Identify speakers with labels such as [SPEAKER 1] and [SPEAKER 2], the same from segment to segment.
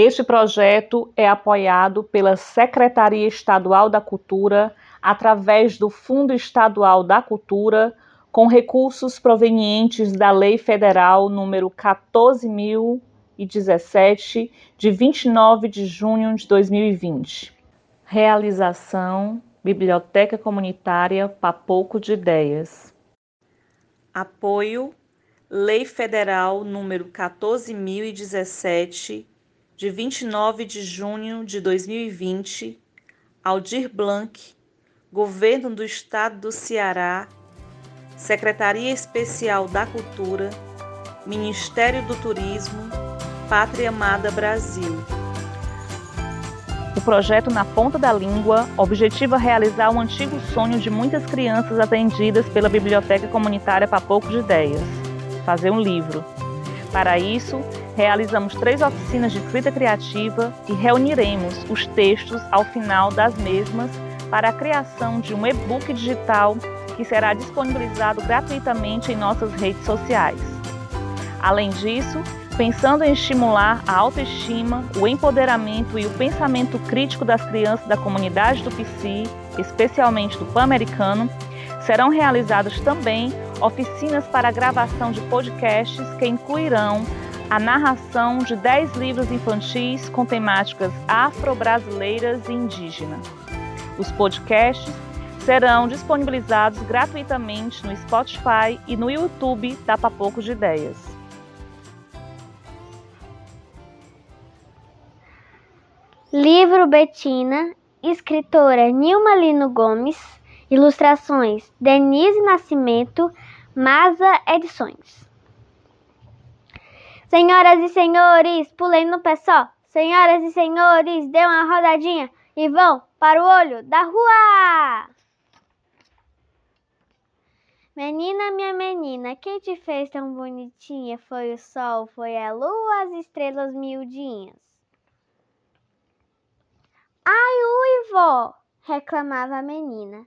[SPEAKER 1] Este projeto é apoiado pela Secretaria Estadual da Cultura através do Fundo Estadual da Cultura, com recursos provenientes da Lei Federal número 14017 de 29 de junho de 2020. Realização Biblioteca Comunitária Papoco de Ideias. Apoio Lei Federal número 14017 de 29 de junho de 2020, Aldir Blanc, Governo do Estado do Ceará, Secretaria Especial da Cultura, Ministério do Turismo, Pátria Amada Brasil. O projeto Na Ponta da Língua objetiva realizar um antigo sonho de muitas crianças atendidas pela Biblioteca Comunitária Papoco de Ideias, fazer um livro. Para isso, realizamos três oficinas de escrita criativa e reuniremos os textos ao final das mesmas para a criação de um e-book digital que será disponibilizado gratuitamente em nossas redes sociais. Além disso, pensando em estimular a autoestima, o empoderamento e o pensamento crítico das crianças da comunidade do PC, especialmente do Pan-Americano, serão realizadas também oficinas para gravação de podcasts que incluirão a narração de 10 livros infantis com temáticas afro-brasileiras e indígenas. Os podcasts serão disponibilizados gratuitamente no Spotify e no YouTube da Papoco de Ideias.
[SPEAKER 2] Livro Betina, escritora Nilma Lino Gomes, ilustrações Denise Nascimento, Masa Edições. Senhoras e senhores, pulei no pé só. Senhoras e senhores, dê uma rodadinha e vão para o olho da rua. Menina, minha menina, quem te fez tão bonitinha? Foi o sol, foi a lua, as estrelas miudinhas. Ai, ui, vó! reclamava a menina.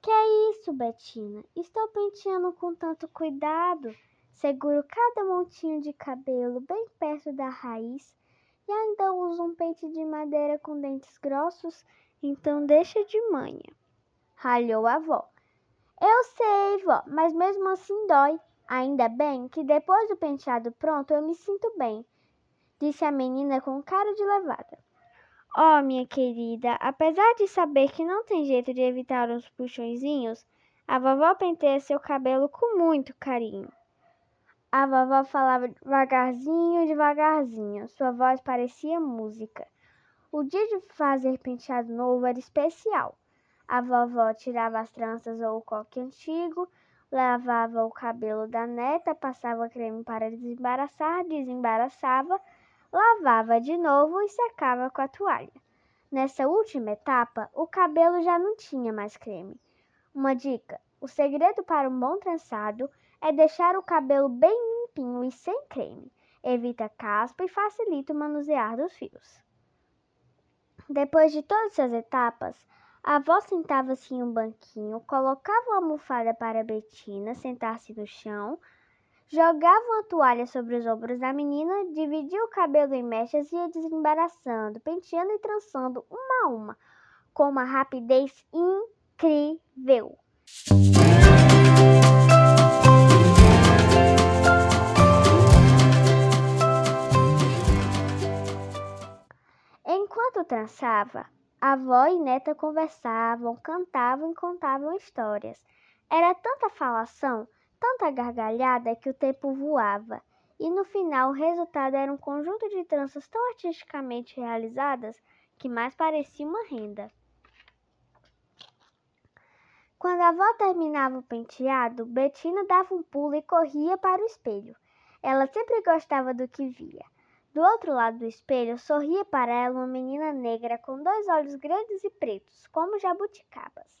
[SPEAKER 2] Que é isso, Betina? Estou penteando com tanto cuidado. Seguro cada montinho de cabelo bem perto da raiz e ainda uso um pente de madeira com dentes grossos, então deixa de manha. Ralhou a avó. Eu sei, vó, mas mesmo assim dói. Ainda bem que depois do penteado pronto eu me sinto bem, disse a menina com cara de levada. Oh, minha querida, apesar de saber que não tem jeito de evitar os puxõezinhos, a vovó penteia seu cabelo com muito carinho. A vovó falava devagarzinho, devagarzinho. Sua voz parecia música. O dia de fazer penteado novo era especial. A vovó tirava as tranças ou o coque antigo, lavava o cabelo da neta, passava creme para desembaraçar, desembaraçava, lavava de novo e secava com a toalha. Nessa última etapa, o cabelo já não tinha mais creme. Uma dica: o segredo para um bom trançado é deixar o cabelo bem limpinho e sem creme. Evita caspa e facilita o manusear dos fios. Depois de todas essas etapas, a avó sentava-se em um banquinho, colocava uma almofada para Betina sentar-se no chão, jogava uma toalha sobre os ombros da menina, dividia o cabelo em mechas e ia desembaraçando, penteando e trançando uma a uma, com uma rapidez incrível. Enquanto trançava, avó e neta conversavam, cantavam e contavam histórias. Era tanta falação, tanta gargalhada que o tempo voava. E no final o resultado era um conjunto de tranças tão artisticamente realizadas que mais parecia uma renda. Quando a avó terminava o penteado, Betina dava um pulo e corria para o espelho. Ela sempre gostava do que via. Do outro lado do espelho sorria para ela uma menina negra com dois olhos grandes e pretos, como jabuticabas,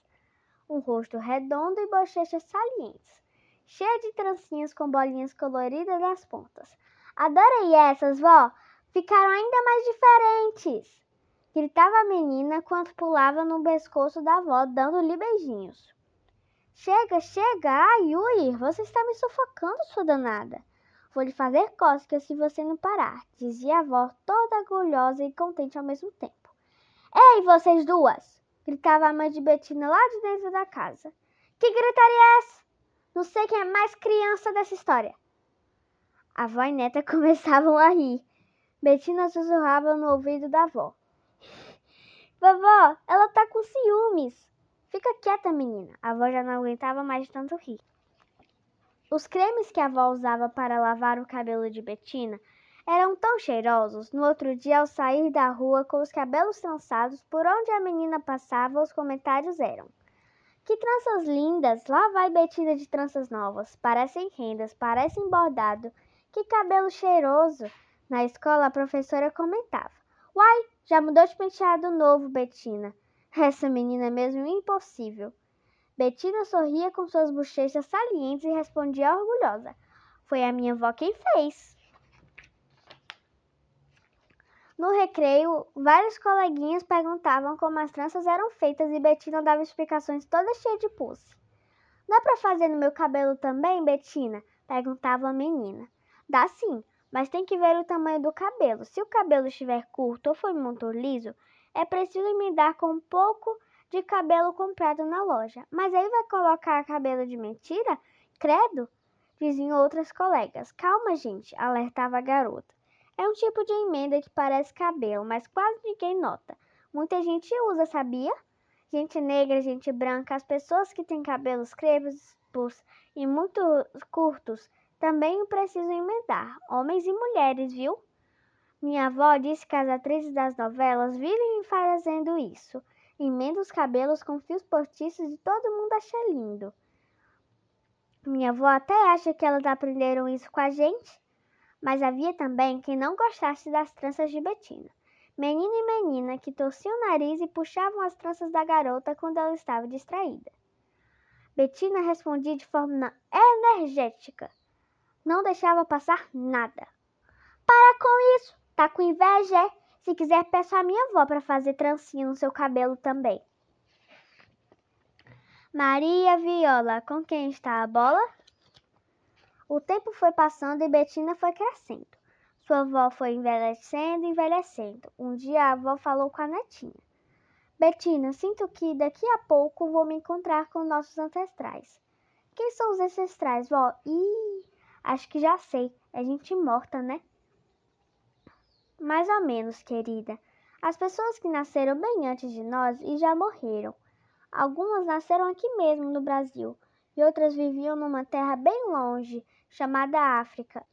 [SPEAKER 2] um rosto redondo e bochechas salientes, cheia de trancinhas com bolinhas coloridas nas pontas. Adorei essas, vó! Ficaram ainda mais diferentes! Gritava a menina quando pulava no pescoço da avó, dando-lhe beijinhos. Chega, chega! Ai, Ui, você está me sufocando, sua danada! Vou lhe fazer cócegas se você não parar, dizia a avó, toda orgulhosa e contente ao mesmo tempo. Ei, vocês duas! gritava a mãe de Betina lá de dentro da casa. Que gritaria é essa? Não sei quem é mais criança dessa história. A avó e neta começavam a rir. Betina sussurrava no ouvido da avó. Vovó, ela tá com ciúmes. Fica quieta, menina. A avó já não aguentava mais tanto rir. Os cremes que a avó usava para lavar o cabelo de Betina eram tão cheirosos. No outro dia, ao sair da rua com os cabelos trançados, por onde a menina passava, os comentários eram: Que tranças lindas! Lá vai Betina de tranças novas. Parecem rendas, parecem bordado. Que cabelo cheiroso! Na escola, a professora comentava: Uai, já mudou de penteado novo, Betina. Essa menina é mesmo impossível. Betina sorria com suas bochechas salientes e respondia orgulhosa: Foi a minha avó quem fez. No recreio, vários coleguinhas perguntavam como as tranças eram feitas e Betina dava explicações toda cheia de pulse. Dá para fazer no meu cabelo também, Betina? perguntava a menina. Dá sim, mas tem que ver o tamanho do cabelo. Se o cabelo estiver curto ou for muito liso, é preciso emendar com um pouco de cabelo comprado na loja. Mas aí vai colocar cabelo de mentira? Credo! Diziam outras colegas. Calma, gente, alertava a garota. É um tipo de emenda que parece cabelo, mas quase ninguém nota. Muita gente usa, sabia? Gente negra, gente branca, as pessoas que têm cabelos crespos e muito curtos também precisam emendar. Homens e mulheres, viu? Minha avó disse que as atrizes das novelas vivem fazendo isso. Emenda os cabelos com fios postiços e todo mundo acha lindo. Minha avó até acha que elas aprenderam isso com a gente mas havia também quem não gostasse das tranças de Betina. Menino e menina que torciam o nariz e puxavam as tranças da garota quando ela estava distraída. Betina respondia de forma energética. Não deixava passar nada. Para com isso! Tá com inveja? É? Se quiser, peço a minha avó para fazer trancinha no seu cabelo também. Maria Viola, com quem está a bola? O tempo foi passando e Betina foi crescendo. Sua avó foi envelhecendo envelhecendo. Um dia a avó falou com a netinha. Betina, sinto que daqui a pouco vou me encontrar com nossos ancestrais. Quem são os ancestrais, vó? Ih, acho que já sei. É gente morta, né? Mais ou menos, querida. As pessoas que nasceram bem antes de nós e já morreram. Algumas nasceram aqui mesmo no Brasil e outras viviam numa terra bem longe, chamada África.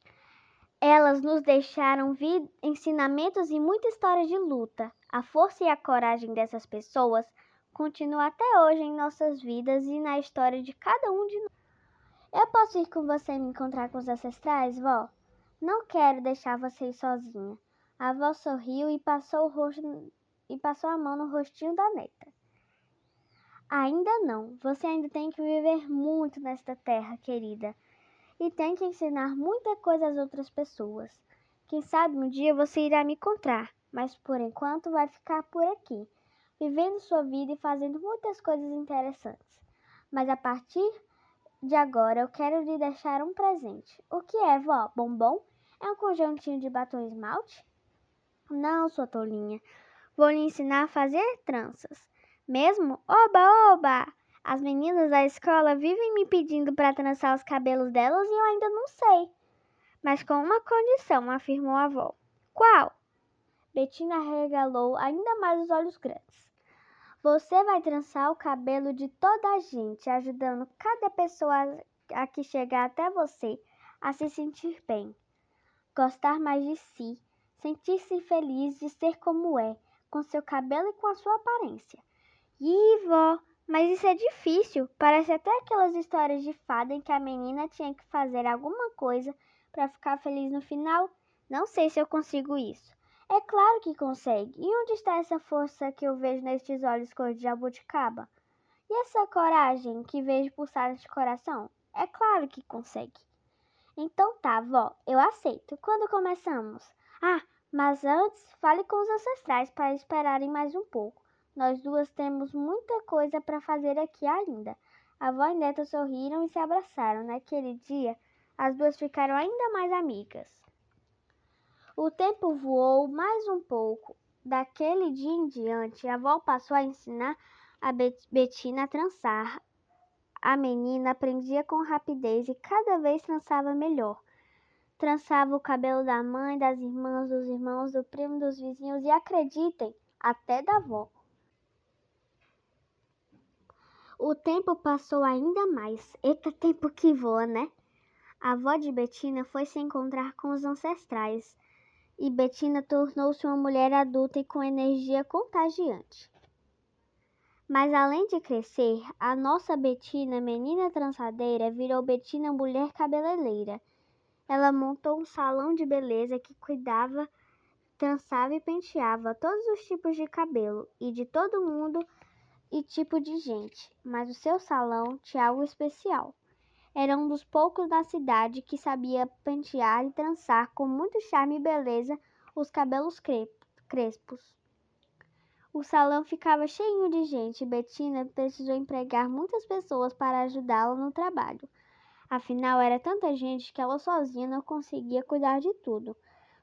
[SPEAKER 2] Elas nos deixaram ensinamentos e muita história de luta. A força e a coragem dessas pessoas continua até hoje em nossas vidas e na história de cada um de nós. Eu posso ir com você me encontrar com os ancestrais, vó? Não quero deixar você ir sozinha. A avó sorriu e passou, rosto, e passou a mão no rostinho da neta. Ainda não. Você ainda tem que viver muito nesta terra, querida e tem que ensinar muita coisa às outras pessoas. Quem sabe um dia você irá me encontrar, mas por enquanto vai ficar por aqui, vivendo sua vida e fazendo muitas coisas interessantes. Mas a partir de agora eu quero lhe deixar um presente. O que é, vó? Bombom? É um conjuntinho de batom esmalte? Não, sua tolinha. Vou lhe ensinar a fazer tranças. Mesmo? Oba, oba! As meninas da escola vivem me pedindo para trançar os cabelos delas e eu ainda não sei. Mas com uma condição, afirmou a avó. Qual? Betina regalou ainda mais os olhos grandes. Você vai trançar o cabelo de toda a gente, ajudando cada pessoa a que chegar até você a se sentir bem, gostar mais de si, sentir-se feliz de ser como é, com seu cabelo e com a sua aparência. Ih, vó, mas isso é difícil. Parece até aquelas histórias de fada em que a menina tinha que fazer alguma coisa para ficar feliz no final. Não sei se eu consigo isso. É claro que consegue. E onde está essa força que eu vejo nestes olhos cor de jabuticaba? E essa coragem que vejo pulsar neste coração? É claro que consegue. Então tá, vó, eu aceito. Quando começamos? Ah, mas antes fale com os ancestrais para esperarem mais um pouco. Nós duas temos muita coisa para fazer aqui ainda. A avó e neta sorriram e se abraçaram. Naquele dia, As duas ficaram ainda mais amigas. O tempo voou mais um pouco. Daquele dia em diante, a avó passou a ensinar a Betina a trançar. A menina aprendia com rapidez e cada vez trançava melhor. Trançava o cabelo da mãe, das irmãs, dos irmãos, do primo, dos vizinhos e acreditem, até da avó. O tempo passou ainda mais. Eita tempo que voa, né? A avó de Betina foi se encontrar com os ancestrais e Betina tornou-se uma mulher adulta e com energia contagiante. Mas além de crescer, a nossa Betina, menina trançadeira, virou Betina mulher cabeleireira. Ela montou um salão de beleza que cuidava, trançava e penteava todos os tipos de cabelo e de todo mundo e tipo de gente, mas o seu salão tinha algo especial. Era um dos poucos da cidade que sabia pentear e trançar com muito charme e beleza os cabelos crespos. O salão ficava cheio de gente e Bettina precisou empregar muitas pessoas para ajudá-la no trabalho. Afinal, era tanta gente que ela sozinha não conseguia cuidar de tudo.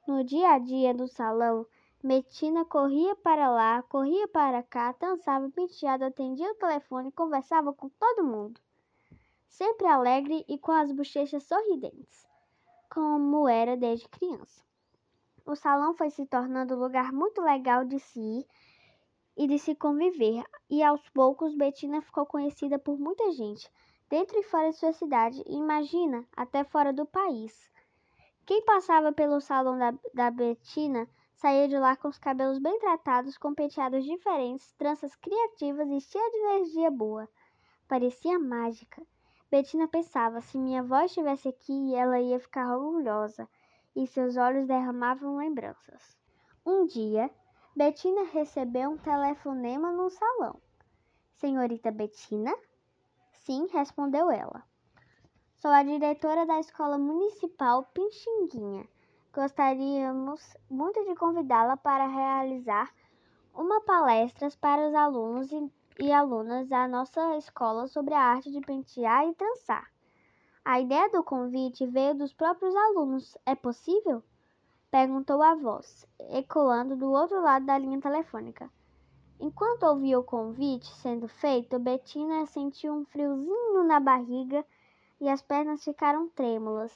[SPEAKER 2] No dia a dia do salão, Betina corria para lá, corria para cá, dançava penteado, atendia o telefone, conversava com todo mundo. Sempre alegre e com as bochechas sorridentes, como era desde criança. O salão foi se tornando um lugar muito legal de se ir e de se conviver, e aos poucos Betina ficou conhecida por muita gente, dentro e fora de sua cidade, e imagina, até fora do país. Quem passava pelo salão da, da Betina Saía de lá com os cabelos bem tratados, com penteados diferentes, tranças criativas e cheia de energia boa. Parecia mágica. Betina pensava, se minha avó estivesse aqui, ela ia ficar orgulhosa, e seus olhos derramavam lembranças. Um dia, Betina recebeu um telefonema no salão. Senhorita Betina? Sim, respondeu ela. Sou a diretora da escola municipal Pixinguinha. Gostaríamos muito de convidá-la para realizar uma palestra para os alunos e, e alunas da nossa escola sobre a arte de pentear e trançar. A ideia do convite veio dos próprios alunos. É possível? Perguntou a voz, ecoando do outro lado da linha telefônica. Enquanto ouvia o convite sendo feito, Bettina sentiu um friozinho na barriga e as pernas ficaram trêmulas.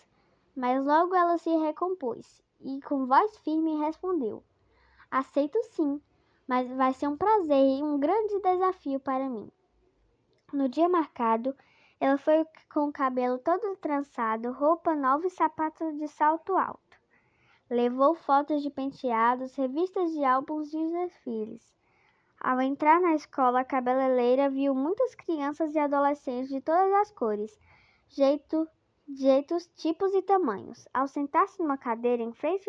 [SPEAKER 2] Mas logo ela se recompôs e, com voz firme, respondeu: Aceito sim, mas vai ser um prazer e um grande desafio para mim. No dia marcado, ela foi com o cabelo todo trançado, roupa nova e sapatos de salto alto. Levou fotos de penteados, revistas de álbuns de desfiles. Ao entrar na escola, a cabeleireira viu muitas crianças e adolescentes de todas as cores, jeito, jeitos, tipos e tamanhos. Ao sentar-se numa cadeira em frente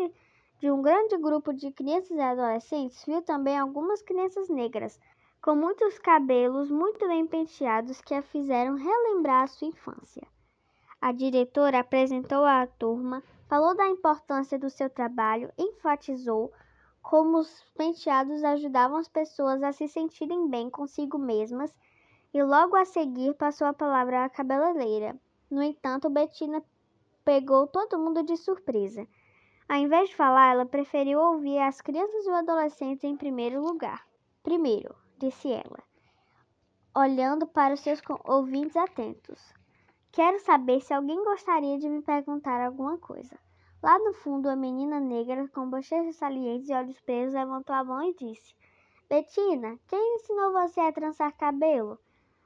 [SPEAKER 2] de um grande grupo de crianças e adolescentes, viu também algumas crianças negras, com muitos cabelos muito bem penteados que a fizeram relembrar a sua infância. A diretora apresentou a turma, falou da importância do seu trabalho, enfatizou como os penteados ajudavam as pessoas a se sentirem bem consigo mesmas e logo a seguir passou a palavra à cabeleireira, no entanto, Bettina pegou todo mundo de surpresa. Ao invés de falar, ela preferiu ouvir as crianças e os adolescentes em primeiro lugar. Primeiro, disse ela, olhando para os seus ouvintes atentos. Quero saber se alguém gostaria de me perguntar alguma coisa. Lá no fundo, a menina negra, com bochechas salientes e olhos presos, levantou a mão e disse: Betina, quem ensinou você a trançar cabelo?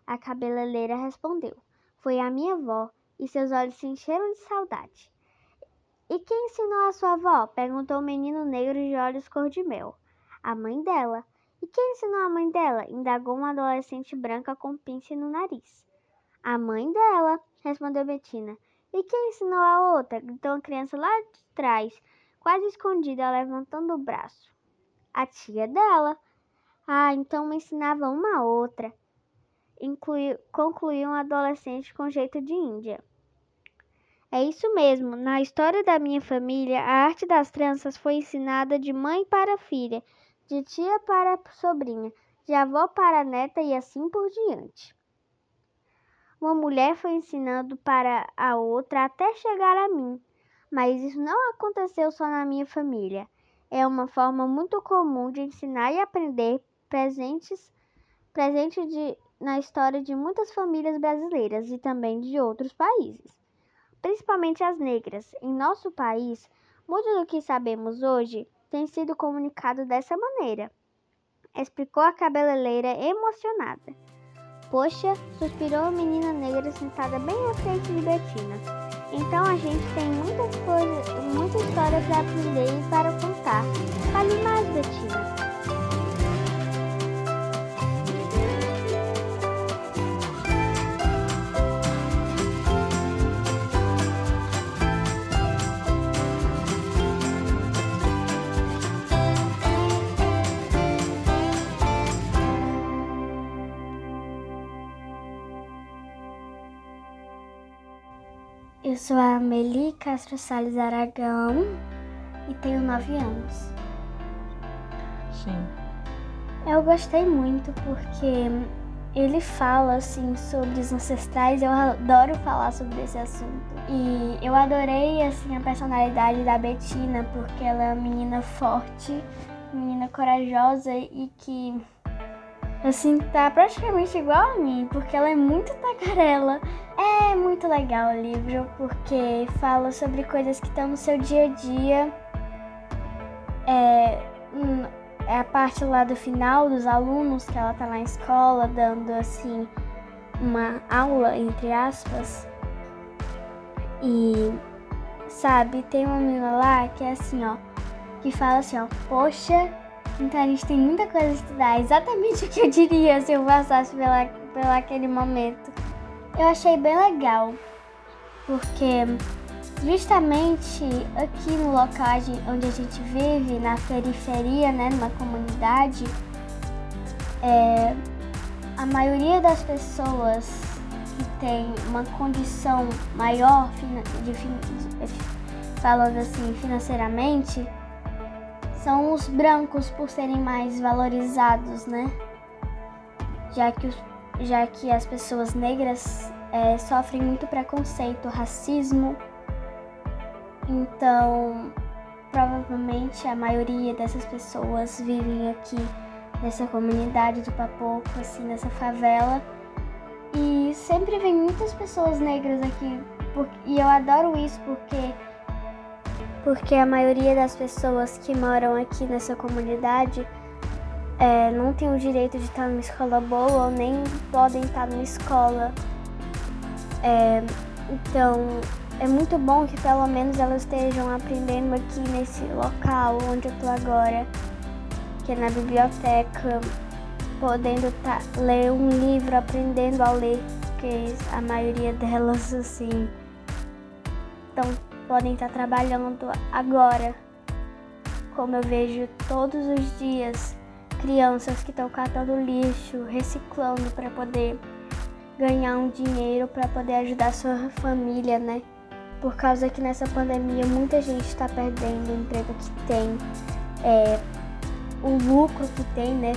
[SPEAKER 2] A cabeleireira respondeu: foi a minha avó, e seus olhos se encheram de saudade. E quem ensinou a sua avó? perguntou o menino negro de olhos cor de mel. A mãe dela. E quem ensinou a mãe dela? indagou uma adolescente branca com pince no nariz. A mãe dela, respondeu Bettina. E quem ensinou a outra? gritou a criança lá de trás, quase escondida, levantando o braço. A tia dela. Ah, então me ensinava uma outra concluiu um adolescente com jeito de índia. É isso mesmo. Na história da minha família, a arte das tranças foi ensinada de mãe para filha, de tia para sobrinha, de avó para neta e assim por diante. Uma mulher foi ensinando para a outra até chegar a mim. Mas isso não aconteceu só na minha família. É uma forma muito comum de ensinar e aprender presentes presente de, na história de muitas famílias brasileiras e também de outros países, principalmente as negras. Em nosso país, muito do que sabemos hoje tem sido comunicado dessa maneira, explicou a cabeleireira emocionada. Poxa, suspirou a menina negra sentada bem à frente de Betina. Então a gente tem muitas coisas, muita história para aprender e para contar. Fale mais, Betina.
[SPEAKER 3] Eu sou a Amelie Castro Salles Aragão e tenho 9 anos.
[SPEAKER 1] Sim.
[SPEAKER 3] Eu gostei muito porque ele fala assim sobre os ancestrais, eu adoro falar sobre esse assunto. E eu adorei assim a personalidade da Betina, porque ela é uma menina forte, menina corajosa e que assim tá praticamente igual a mim, porque ela é muito tagarela. É muito legal o livro porque fala sobre coisas que estão no seu dia a dia. É, hum, é a parte lá do final dos alunos que ela tá na escola dando assim uma aula entre aspas. E sabe, tem uma menina lá que é assim, ó, que fala assim, ó, poxa, então a gente tem muita coisa a estudar, exatamente o que eu diria se eu passasse pela, pela aquele momento eu achei bem legal, porque justamente aqui no local onde a gente vive, na periferia, né, numa comunidade, é, a maioria das pessoas que tem uma condição maior, de, de, falando assim financeiramente, são os brancos por serem mais valorizados, né? Já que os já que as pessoas negras é, sofrem muito preconceito, racismo. Então, provavelmente a maioria dessas pessoas vivem aqui nessa comunidade do Papoco, assim, nessa favela. E sempre vem muitas pessoas negras aqui. e eu adoro isso porque porque a maioria das pessoas que moram aqui nessa comunidade é, não têm o direito de estar numa escola boa ou nem podem estar numa escola. É, então, é muito bom que pelo menos elas estejam aprendendo aqui nesse local onde eu tô agora, que é na biblioteca, podendo tá, ler um livro, aprendendo a ler, porque a maioria delas, assim, então, podem estar trabalhando agora, como eu vejo todos os dias crianças que estão catando lixo, reciclando para poder ganhar um dinheiro para poder ajudar sua família, né? Por causa que nessa pandemia muita gente está perdendo o emprego que tem, é, o lucro que tem, né?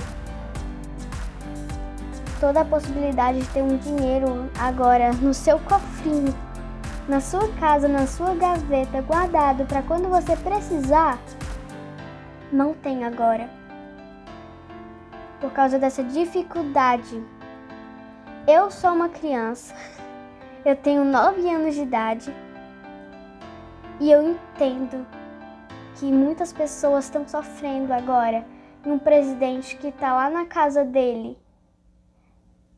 [SPEAKER 3] Toda a possibilidade de ter um dinheiro agora no seu cofrinho, na sua casa, na sua gaveta, guardado para quando você precisar, não tem agora por causa dessa dificuldade. Eu sou uma criança, eu tenho 9 anos de idade e eu entendo que muitas pessoas estão sofrendo agora. E um presidente que está lá na casa dele,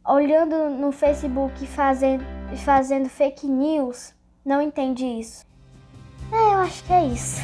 [SPEAKER 3] olhando no Facebook fazendo, fazendo fake news, não entende isso. É, eu acho que é isso.